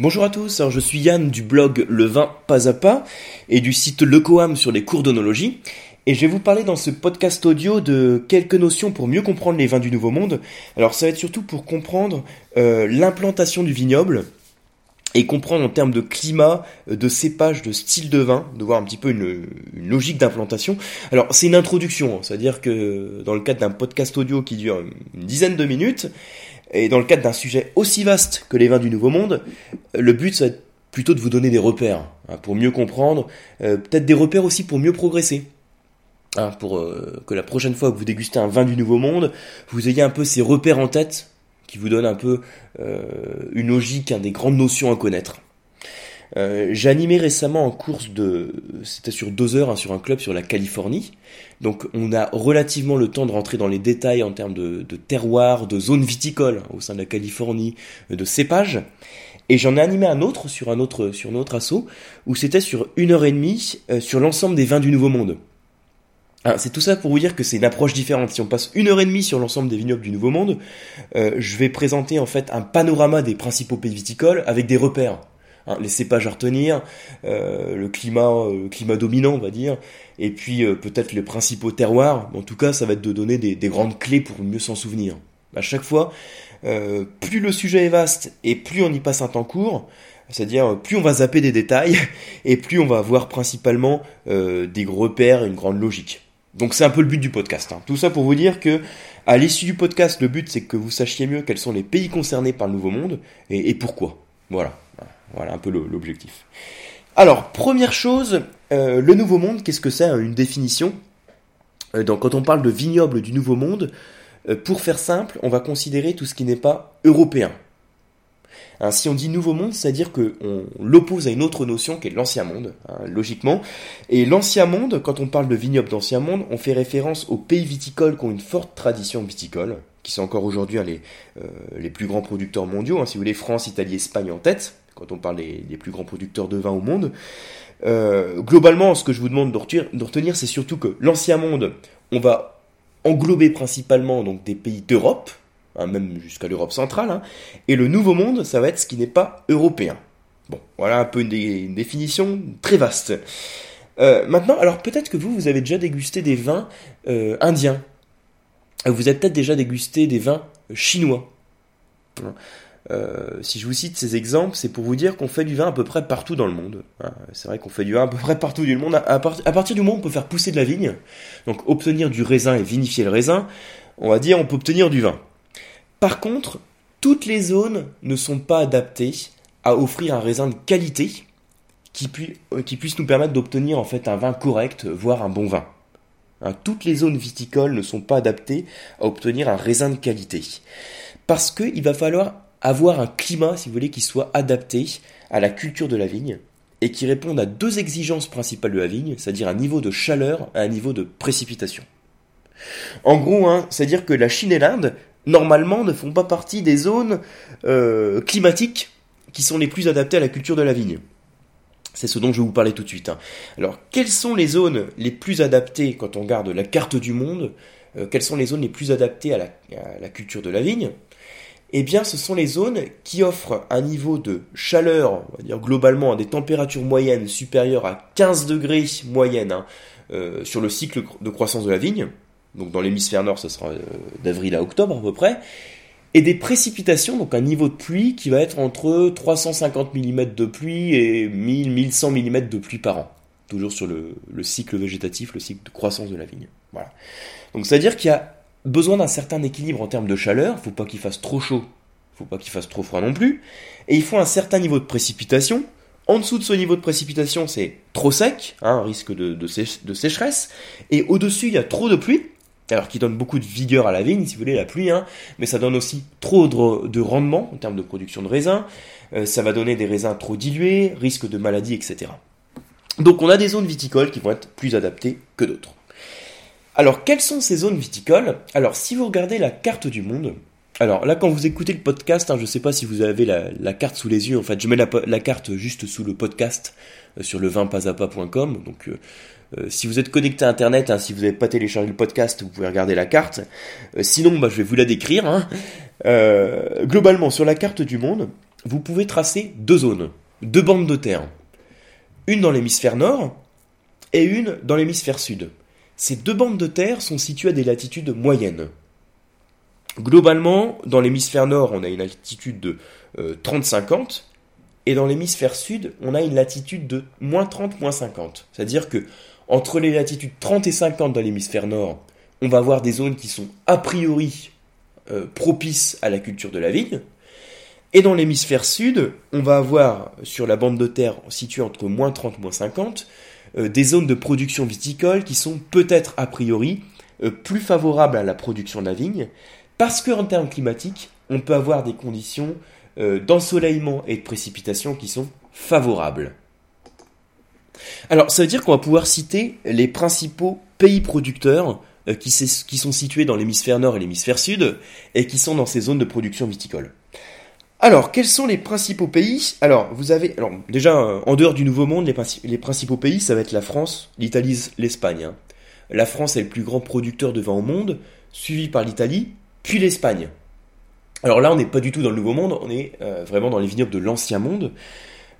Bonjour à tous, alors je suis Yann du blog Le Vin Pas à Pas et du site Le Coam sur les cours d'onologie. Et je vais vous parler dans ce podcast audio de quelques notions pour mieux comprendre les vins du Nouveau Monde. Alors ça va être surtout pour comprendre euh, l'implantation du vignoble et comprendre en termes de climat, de cépage, de style de vin, de voir un petit peu une, logique d'implantation. Alors c'est une introduction, hein. c'est-à-dire que dans le cadre d'un podcast audio qui dure une dizaine de minutes, et dans le cadre d'un sujet aussi vaste que les vins du Nouveau Monde, le but, ça va être plutôt de vous donner des repères, hein, pour mieux comprendre, euh, peut-être des repères aussi pour mieux progresser. Hein, pour euh, que la prochaine fois que vous dégustez un vin du Nouveau Monde, vous ayez un peu ces repères en tête qui vous donnent un peu euh, une logique, des grandes notions à connaître. Euh, j'ai animé récemment en course de, c'était sur deux heures, hein, sur un club sur la Californie. Donc on a relativement le temps de rentrer dans les détails en termes de, terroir, de zone viticole hein, au sein de la Californie, de cépage. Et j'en ai animé un autre sur un autre sur un autre assaut où c'était sur une heure et demie euh, sur l'ensemble des vins du Nouveau Monde. Ah, c'est tout ça pour vous dire que c'est une approche différente. Si on passe une heure et demie sur l'ensemble des vignobles du Nouveau Monde, euh, je vais présenter en fait un panorama des principaux pays viticoles avec des repères. Hein, les cépages à retenir, euh, le climat, euh, le climat dominant, on va dire, et puis euh, peut-être les principaux terroirs. En tout cas, ça va être de donner des, grandes clés pour mieux s'en souvenir. À chaque fois, plus le sujet est vaste et plus on y passe un temps court, c'est-à-dire plus on va zapper des détails et plus on va avoir principalement des gros repères, une grande logique. Donc c'est un peu le but du podcast. Hein. Tout ça pour vous dire que à l'issue du podcast, le but c'est que vous sachiez mieux quels sont les pays concernés par le Nouveau Monde et pourquoi. Voilà. Voilà un peu l'objectif. Alors, première chose, euh, le Nouveau Monde, qu'est-ce que c'est hein, Une définition? Euh, donc, quand on parle de vignoble du Nouveau Monde, euh, pour faire simple, on va considérer tout ce qui n'est pas européen. Hein, si on dit Nouveau Monde, c'est-à-dire qu'on l'oppose à une autre notion qui est l'Ancien Monde, hein, logiquement. Et l'Ancien Monde, quand on parle de vignoble d'Ancien Monde, on fait référence aux pays viticoles qui ont une forte tradition viticole, qui sont encore aujourd'hui les, les plus grands producteurs mondiaux, si vous voulez, France, Italie, Espagne en tête quand on parle des, plus grands producteurs de vin au monde. Euh, globalement, ce que je vous demande de retenir, c'est surtout que l'ancien monde, on va englober principalement donc des pays d'Europe, hein, même jusqu'à l'Europe centrale, hein, et le nouveau monde, ça va être ce qui n'est pas européen. Bon, voilà un peu une, définition très vaste. Euh, maintenant, alors peut-être que vous, vous avez déjà dégusté des vins euh, indiens. Vous avez peut-être déjà dégusté des vins chinois. Euh, si je vous cite ces exemples, c'est pour vous dire qu'on fait du vin à peu près partout dans le monde. Hein, c'est vrai qu'on fait du vin à peu près partout dans le monde. À, partir du moment où on peut faire pousser de la vigne, donc obtenir du raisin et vinifier le raisin, on va dire on peut obtenir du vin. Par contre, toutes les zones ne sont pas adaptées à offrir un raisin de qualité qui, euh, puisse nous permettre d'obtenir en fait un vin correct, voire un bon vin. Hein, toutes les zones viticoles ne sont pas adaptées à obtenir un raisin de qualité. Parce qu'il va falloir avoir un climat, si vous voulez, qui soit adapté à la culture de la vigne et qui réponde à deux exigences principales de la vigne, c'est-à-dire un niveau de chaleur et un niveau de précipitation. En gros, hein, c'est-à-dire que la Chine et l'Inde, normalement, ne font pas partie des zones euh, climatiques qui sont les plus adaptées à la culture de la vigne. C'est ce dont je vais vous parler tout de suite. Hein. Alors, quelles sont les zones les plus adaptées quand on regarde la carte du monde euh, Quelles sont les zones les plus adaptées à la culture de la vigne? Eh bien ce sont les zones qui offrent un niveau de chaleur, on va dire globalement à des températures moyennes supérieures à 15 degrés moyenne hein, euh, sur le cycle de croissance de la vigne. Donc dans l'hémisphère nord, ce sera euh, d'avril à octobre à peu près. Et des précipitations, donc un niveau de pluie qui va être entre 350 mm de pluie et 1000-1100 mm de pluie par an. Toujours sur le, le cycle végétatif, le cycle de croissance de la vigne. Voilà. Donc c'est-à-dire qu'il y a besoin d'un certain équilibre en termes de chaleur, faut pas qu'il fasse trop chaud, faut pas qu'il fasse trop froid non plus, et il faut un certain niveau de précipitation. En dessous de ce niveau de précipitation, c'est trop sec, hein, risque de, sécheresse, et au-dessus, il y a trop de pluie, alors qui donne beaucoup de vigueur à la vigne, si vous voulez, la pluie, hein, mais ça donne aussi trop de, rendement en termes de production de raisins, euh, ça va donner des raisins trop dilués, risque de maladie, etc. Donc on a des zones viticoles qui vont être plus adaptées que d'autres. Alors, quelles sont ces zones viticoles? Alors, si vous regardez la carte du monde, alors là, quand vous écoutez le podcast, hein, je ne sais pas si vous avez la, carte sous les yeux. En fait, je mets la, carte juste sous le podcast euh, sur le vinpasapa.com. Donc, euh, euh, si vous êtes connecté à Internet, hein, si vous n'avez pas téléchargé le podcast, vous pouvez regarder la carte. sinon, bah, je vais vous la décrire. Hein. globalement, sur la carte du monde, vous pouvez tracer deux zones, deux bandes de terre. Une dans l'hémisphère nord et une dans l'hémisphère sud. Ces deux bandes de terre sont situées à des latitudes moyennes. Globalement, dans l'hémisphère nord, on a une latitude de 30-50, euh, et dans l'hémisphère sud, on a une latitude de moins 30, moins 50. C'est-à-dire que entre les latitudes 30 et 50 dans l'hémisphère nord, on va avoir des zones qui sont a priori euh, propices à la culture de la vigne, et dans l'hémisphère sud, on va avoir sur la bande de terre située entre moins 30 moins 50 euh, des zones de production viticole qui sont peut-être a priori euh, plus favorables à la production de la vigne, parce qu'en termes climatiques, on peut avoir des conditions euh, d'ensoleillement et de précipitation qui sont favorables. Alors ça veut dire qu'on va pouvoir citer les principaux pays producteurs qui sont situés dans l'hémisphère nord et l'hémisphère sud et qui sont dans ces zones de production viticole. Alors, quels sont les principaux pays? Alors, vous avez, alors déjà en dehors du Nouveau Monde, les, principaux pays, ça va être la France, l'Italie, l'Espagne. Hein. La France est le plus grand producteur de vin au monde, suivi par l'Italie, puis l'Espagne. Alors là, on n'est pas du tout dans le Nouveau Monde, on est euh, vraiment dans les vignobles de l'Ancien Monde.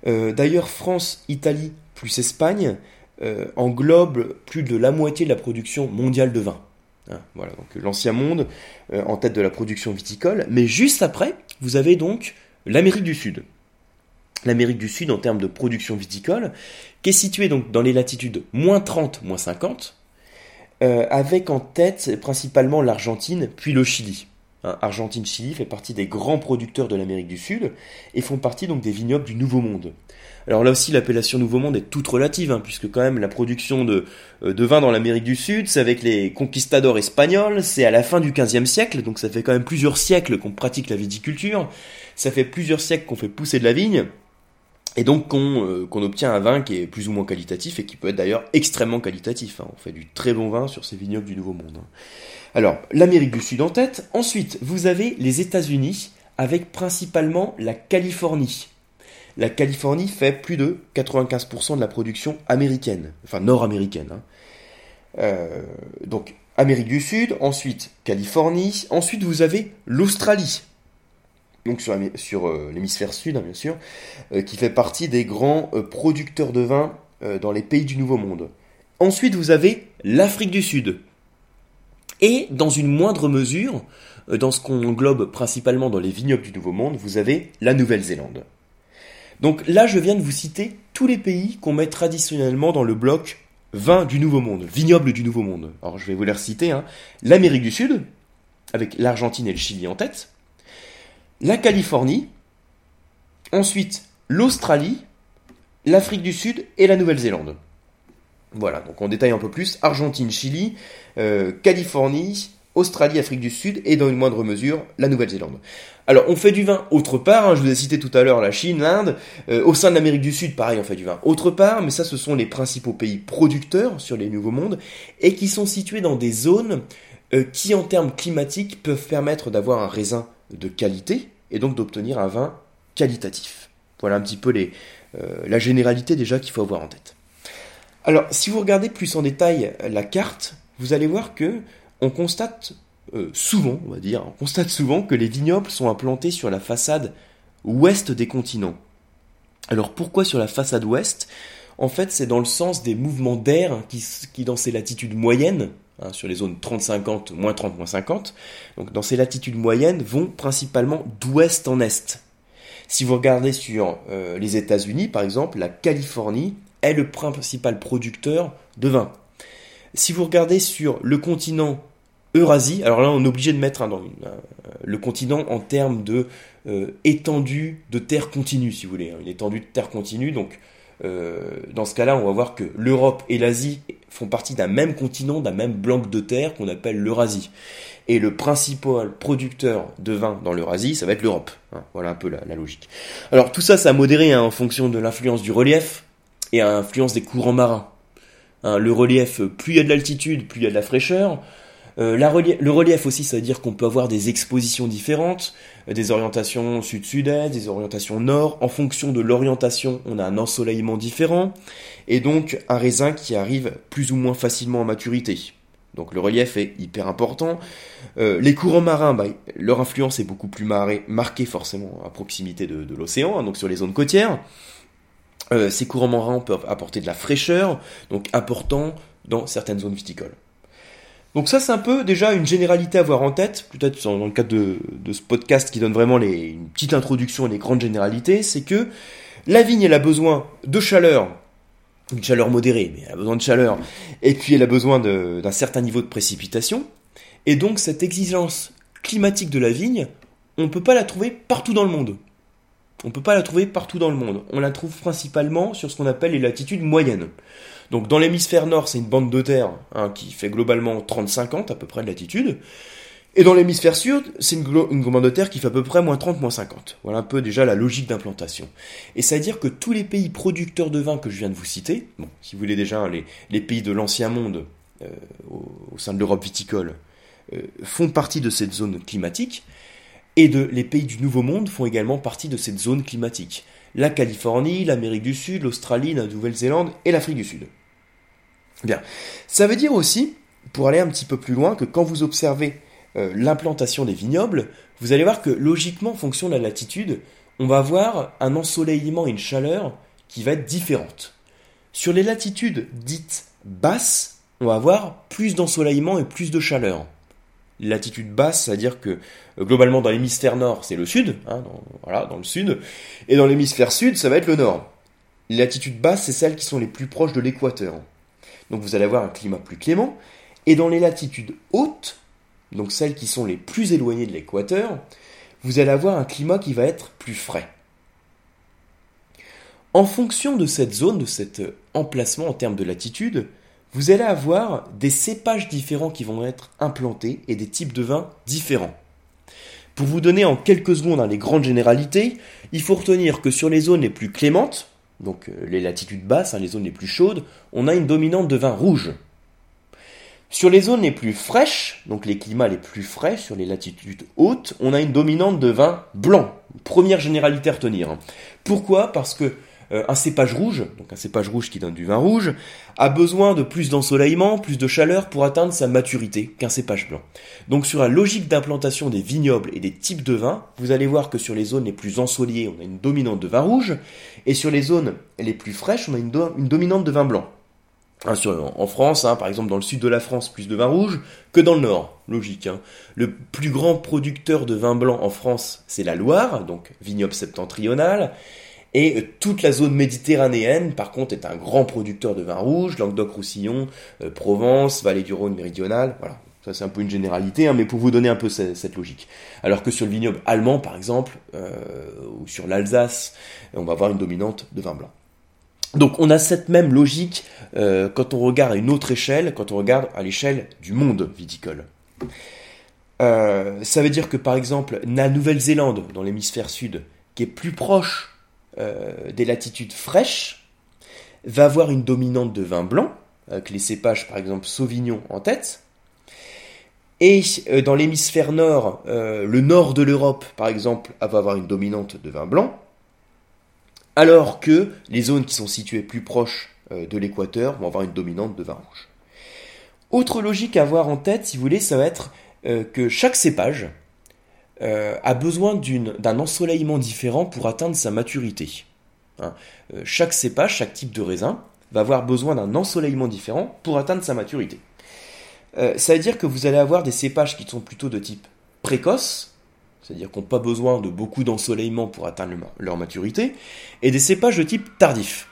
Euh, d'ailleurs, France, Italie plus Espagne euh, englobe plus de la moitié de la production mondiale de vin. Hein, voilà, donc l'ancien monde euh, en tête de la production viticole. Mais juste après, vous avez donc l'Amérique du Sud. L'Amérique du Sud en termes de production viticole, qui est située donc dans les latitudes moins 30, moins 50, euh, avec en tête principalement l'Argentine, puis le Chili. Hein, Argentine-Chili fait partie des grands producteurs de l'Amérique du Sud et font partie donc des vignobles du Nouveau Monde. Alors là aussi, l'appellation Nouveau Monde est toute relative, hein, puisque quand même la production de, euh, de vin dans l'Amérique du Sud, c'est avec les conquistadors espagnols, c'est à la fin du XVe siècle, donc ça fait quand même plusieurs siècles qu'on pratique la viticulture, ça fait plusieurs siècles qu'on fait pousser de la vigne, et donc qu'on euh, obtient un vin qui est plus ou moins qualitatif et qui peut être d'ailleurs extrêmement qualitatif. Hein. On fait du très bon vin sur ces vignobles du Nouveau Monde. Hein. Alors, l'Amérique du Sud en tête. Ensuite, vous avez les États-Unis avec principalement la Californie la Californie fait plus de 95% de la production américaine, enfin nord-américaine. Hein. Euh, donc Amérique du Sud, ensuite Californie, ensuite vous avez l'Australie, donc sur, euh, l'hémisphère sud hein, bien sûr, euh, qui fait partie des grands producteurs de vin dans les pays du Nouveau Monde. Ensuite vous avez l'Afrique du Sud. Et dans une moindre mesure, dans ce qu'on englobe principalement dans les vignobles du Nouveau Monde, vous avez la Nouvelle-Zélande. Donc là, je viens de vous citer tous les pays qu'on met traditionnellement dans le bloc vin du Nouveau Monde, vignoble du Nouveau Monde. Alors je vais vous les reciter. Hein. L'Amérique du Sud, avec l'Argentine et le Chili en tête. La Californie. Ensuite, l'Australie, l'Afrique du Sud et la Nouvelle-Zélande. Voilà, donc on détaille un peu plus. Argentine, Chili, euh, Californie, Australie, Afrique du Sud et dans une moindre mesure la Nouvelle-Zélande. Alors on fait du vin autre part, hein, je vous ai cité tout à l'heure la Chine, l'Inde, euh, au sein de l'Amérique du Sud pareil on fait du vin autre part, mais ça ce sont les principaux pays producteurs sur les nouveaux mondes et qui sont situés dans des zones euh, qui en termes climatiques peuvent permettre d'avoir un raisin de qualité et donc d'obtenir un vin qualitatif. Voilà un petit peu euh, la généralité déjà qu'il faut avoir en tête. Alors si vous regardez plus en détail la carte, vous allez voir que on constate euh, souvent, on va dire, on constate souvent que les vignobles sont implantés sur la façade ouest des continents. Alors pourquoi sur la façade ouest? En fait, c'est dans le sens des mouvements d'air qui, dans ces latitudes moyennes, hein, sur les zones 30-50, moins 30, moins 50, donc dans ces latitudes moyennes, vont principalement d'ouest en est. Si vous regardez sur euh, les États-Unis, par exemple, la Californie est le principal producteur de vin. Si vous regardez sur le continent Eurasie, alors là on est obligé de mettre dans euh, le continent en termes de euh, étendue de terre continue, si vous voulez, hein, une étendue de terre continue. Donc euh, dans ce cas-là, on va voir que l'Europe et l'Asie font partie d'un même continent, d'un même bloc de terre qu'on appelle l'Eurasie. Et le principal producteur de vin dans l'Eurasie, ça va être l'Europe. Hein, voilà un peu la, logique. Alors tout ça, ça a modéré hein, en fonction de l'influence du relief et à l'influence des courants marins. le relief, plus il y a de l'altitude, plus il y a de la fraîcheur. Euh, le relief aussi, ça veut dire qu'on peut avoir des expositions différentes, euh, des orientations sud-sud-est, des orientations nord. En fonction de l'orientation, on a un ensoleillement différent, et donc un raisin qui arrive plus ou moins facilement à maturité. Donc le relief est hyper important. Euh, les courants marins, bah, leur influence est beaucoup plus marquée forcément à proximité de, l'océan, hein, donc sur les zones côtières. Ces courants marins peuvent apporter de la fraîcheur, donc important dans certaines zones viticoles. Donc ça c'est un peu déjà une généralité à avoir en tête, peut-être dans le cadre de, ce podcast qui donne vraiment une petite introduction et les grandes généralités, c'est que la vigne elle a besoin de chaleur, une chaleur modérée, mais elle a besoin de chaleur, et puis elle a besoin d'un certain niveau de précipitation, et donc cette exigence climatique de la vigne, on ne peut pas la trouver partout dans le monde. On ne peut pas la trouver partout dans le monde. On la trouve principalement sur ce qu'on appelle les latitudes moyennes. Donc dans l'hémisphère nord, c'est une bande de terre hein, qui fait globalement 30-50 à peu près de latitude. Et dans l'hémisphère sud, c'est une, une, bande de terre qui fait à peu près moins 30, moins 50. Voilà un peu déjà la logique d'implantation. Et ça veut dire que tous les pays producteurs de vin que je viens de vous citer, bon, si vous voulez déjà les, les pays de l'ancien monde euh, au, sein de l'Europe viticole, euh, font partie de cette zone climatique, et de, les pays du Nouveau Monde font également partie de cette zone climatique. La Californie, l'Amérique du Sud, l'Australie, la Nouvelle-Zélande et l'Afrique du Sud. Bien. Ça veut dire aussi, pour aller un petit peu plus loin, que quand vous observez euh, l'implantation des vignobles, vous allez voir que logiquement, en fonction de la latitude, on va avoir un ensoleillement et une chaleur qui va être différente. Sur les latitudes dites basses, on va avoir plus d'ensoleillement et plus de chaleur. Latitude basse, c'est-à-dire que euh, globalement dans l'hémisphère nord, c'est le sud, hein, le sud, et dans l'hémisphère sud, ça va être le nord. Les latitudes basses, c'est celles qui sont les plus proches de l'équateur. Donc vous allez avoir un climat plus clément. Et dans les latitudes hautes, donc celles qui sont les plus éloignées de l'équateur, vous allez avoir un climat qui va être plus frais. En fonction de cette zone, de cet emplacement en termes de latitude, vous allez avoir des cépages différents qui vont être implantés et des types de vins différents. Pour vous donner en quelques secondes les grandes généralités, il faut retenir que sur les zones les plus clémentes, donc euh, les latitudes basses, hein, les zones les plus chaudes, on a une dominante de vin rouge. Sur les zones les plus fraîches, donc les climats les plus frais, sur les latitudes hautes, on a une dominante de vin blanc. Première généralité à retenir. Pourquoi? Parce que un cépage rouge, donc un cépage rouge qui donne du vin rouge, a besoin de plus d'ensoleillement, plus de chaleur pour atteindre sa maturité qu'un cépage blanc. Donc sur la logique d'implantation des vignobles et des types de vins, vous allez voir que sur les zones les plus ensoleillées, on a une dominante de vin rouge, et sur les zones les plus fraîches, on a une, dominante de vin blanc. Hein, en France, hein, par exemple dans le sud de la France, plus de vin rouge que dans le nord, logique. Hein. Le plus grand producteur de vin blanc en France, c'est la Loire, donc vignoble septentrional. Et euh, toute la zone méditerranéenne, par contre, est un grand producteur de vin rouge, Languedoc-Roussillon, euh, Provence, Vallée du Rhône méridionale, voilà. Ça c'est un peu une généralité, hein, mais pour vous donner un peu cette, logique. Alors que sur le vignoble allemand, par exemple, euh, ou sur l'Alsace, on va avoir une dominante de vin blanc. Donc on a cette même logique quand on regarde à une autre échelle, quand on regarde à l'échelle du monde viticole. ça veut dire que par exemple la Nouvelle-Zélande, dans l'hémisphère sud, qui est plus proche euh, des latitudes fraîches, va avoir une dominante de vin blanc, avec les cépages par exemple Sauvignon en tête. Et euh, dans l'hémisphère nord, euh, le nord de l'Europe par exemple, va avoir une dominante de vin blanc. Alors que les zones qui sont situées plus proches de l'équateur vont avoir une dominante de vin rouge. Autre logique à avoir en tête, si vous voulez, ça va être que chaque cépage euh, a besoin d'un ensoleillement différent pour atteindre sa maturité. Hein. Euh, chaque cépage, chaque type de raisin va avoir besoin d'un ensoleillement différent pour atteindre sa maturité. Euh, ça veut dire que vous allez avoir des cépages qui sont plutôt de type précoce, c'est-à-dire qui n'ont pas besoin de beaucoup d'ensoleillement pour atteindre leur maturité, et des cépages de type tardif.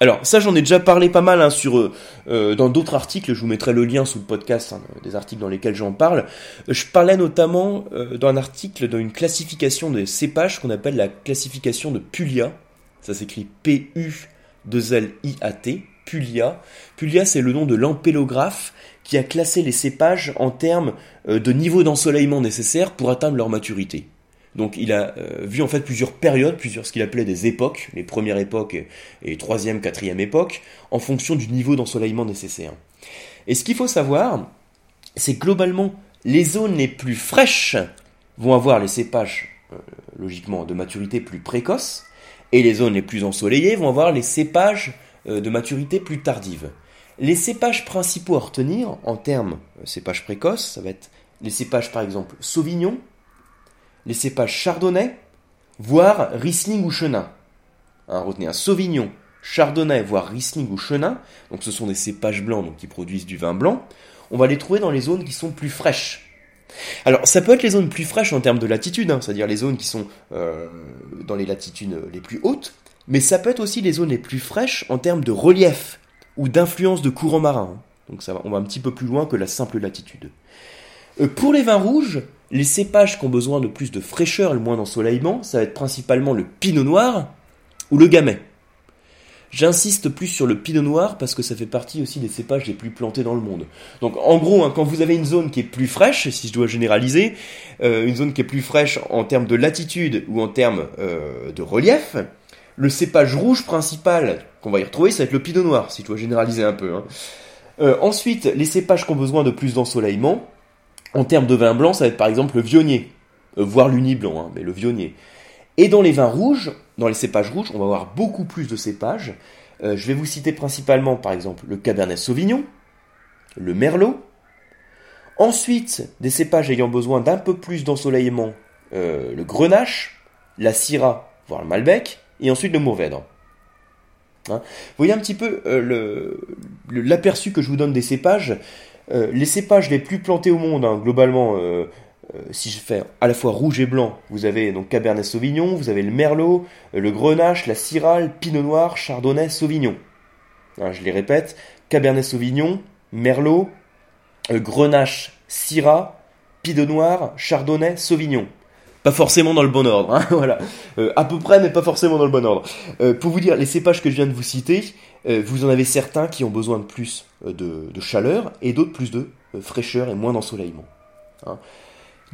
Alors ça j'en ai déjà parlé pas mal hein, sur euh, euh, dans d'autres articles, je vous mettrai le lien sous le podcast hein, des articles dans lesquels j'en parle. Je parlais notamment euh, dans un article d'une classification des cépages qu'on appelle la classification de Puglia. Ça s'écrit P U 2 L I A T, Puglia. Puglia c'est le nom de l'ampélographe qui a classé les cépages en termes de niveau d'ensoleillement nécessaire pour atteindre leur maturité. Donc il a euh, vu en fait plusieurs périodes, plusieurs ce qu'il appelait des époques, les premières époques et, troisième, quatrième époque, en fonction du niveau d'ensoleillement nécessaire. Et ce qu'il faut savoir, c'est globalement, les zones les plus fraîches vont avoir les cépages, euh, logiquement, de maturité plus précoce, et les zones les plus ensoleillées vont avoir les cépages euh, de maturité plus tardive. Les cépages principaux à retenir en termes cépages précoces, ça va être les cépages par exemple Sauvignon, les cépages Chardonnay, voire Riesling ou Chenin. Hein, retenez un Sauvignon, Chardonnay, voire Riesling ou Chenin, donc ce sont des cépages blancs qui produisent du vin blanc, on va les trouver dans les zones qui sont plus fraîches. Alors ça peut être les zones plus fraîches en termes de latitude, hein, c'est-à-dire les zones qui sont euh, dans les latitudes les plus hautes, mais ça peut être aussi les zones les plus fraîches en termes de relief ou d'influence de courant marin. Donc on va un petit peu plus loin que la simple latitude. Euh, pour les vins rouges, les cépages qui ont besoin de plus de fraîcheur et le moins d'ensoleillement, ça va être principalement le pinot noir ou le gamay. J'insiste plus sur le pinot noir parce que ça fait partie aussi des cépages les plus plantés dans le monde. Donc en gros, hein, quand vous avez une zone qui est plus fraîche, si je dois généraliser, euh, une zone qui est plus fraîche en termes de latitude ou en termes euh, de relief, le cépage rouge principal qu'on va y retrouver, ça va être le pinot noir, si je dois généraliser un peu. Hein. Euh, ensuite, les cépages qui ont besoin de plus d'ensoleillement, en termes de vin blanc, ça va être par exemple le vionnier, voire l'uni blanc, hein, mais le vionnier. Et dans les vins rouges, dans les cépages rouges, on va avoir beaucoup plus de cépages. Euh, je vais vous citer principalement, par exemple, le Cabernet Sauvignon, le Merlot. Ensuite, des cépages ayant besoin d'un peu plus d'ensoleillement, euh, le Grenache, la Syrah, voire le Malbec, et ensuite le Mourvèdre. Hein. vous voyez un petit peu euh, l'aperçu que je vous donne des cépages. Les cépages les plus plantés au monde, hein, globalement, euh, si je fais à la fois rouge et blanc, vous avez donc Cabernet Sauvignon, vous avez le Merlot, euh, le Grenache, la Syrah, Pinot Noir, Chardonnay, Sauvignon. Hein, je les répète, Cabernet Sauvignon, Merlot, euh, Grenache, Syrah, Pinot Noir, Chardonnay, Sauvignon. Pas forcément dans le bon ordre, hein, voilà. à peu près, mais pas forcément dans le bon ordre. pour vous dire, les cépages que je viens de vous citer, vous en avez certains qui ont besoin de plus de, chaleur et d'autres plus de fraîcheur et moins d'ensoleillement. Hein.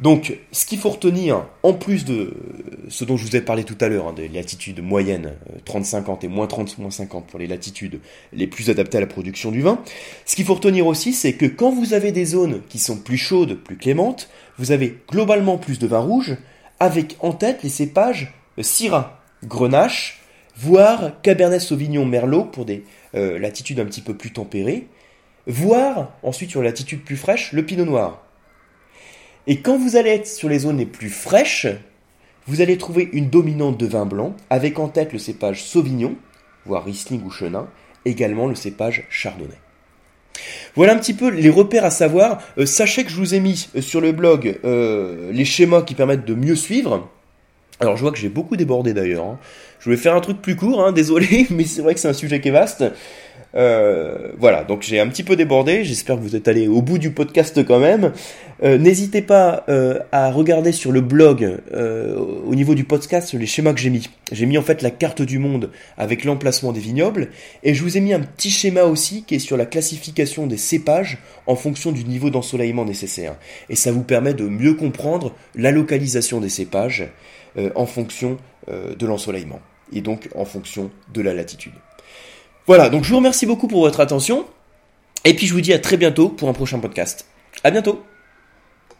Donc, ce qu'il faut retenir, en plus de ce dont je vous ai parlé tout à l'heure, hein, des latitudes moyennes, 30-50 euh, et moins 30-50 pour les latitudes les plus adaptées à la production du vin, ce qu'il faut retenir aussi, c'est que quand vous avez des zones qui sont plus chaudes, plus clémentes, vous avez globalement plus de vin rouge, avec en tête les cépages euh, Syrah, Grenache, voire Cabernet Sauvignon Merlot pour des euh, latitudes un petit peu plus tempérées, voire ensuite sur la latitude plus fraîche, le Pinot Noir. Et quand vous allez être sur les zones les plus fraîches, vous allez trouver une dominante de vin blanc, avec en tête le cépage Sauvignon, voire Riesling ou Chenin, également le cépage Chardonnay. Voilà un petit peu les repères à savoir. Euh, sachez que je vous ai mis euh, sur le blog euh, les schémas qui permettent de mieux suivre. Alors je vois que j'ai beaucoup débordé d'ailleurs. Hein. Je voulais faire un truc plus court, hein, désolé, mais c'est vrai que c'est un sujet qui est vaste. Voilà, donc j'ai un petit peu débordé, j'espère que vous êtes allé au bout du podcast quand même. Euh, n'hésitez pas euh, à regarder sur le blog, au niveau du podcast, les schémas que j'ai mis. J'ai mis en fait la carte du monde avec l'emplacement des vignobles, et je vous ai mis un petit schéma aussi qui est sur la classification des cépages en fonction du niveau d'ensoleillement nécessaire. Et ça vous permet de mieux comprendre la localisation des cépages en fonction de l'ensoleillement, et donc en fonction de la latitude. Voilà, donc je vous remercie beaucoup pour votre attention. Et puis je vous dis à très bientôt pour un prochain podcast. À bientôt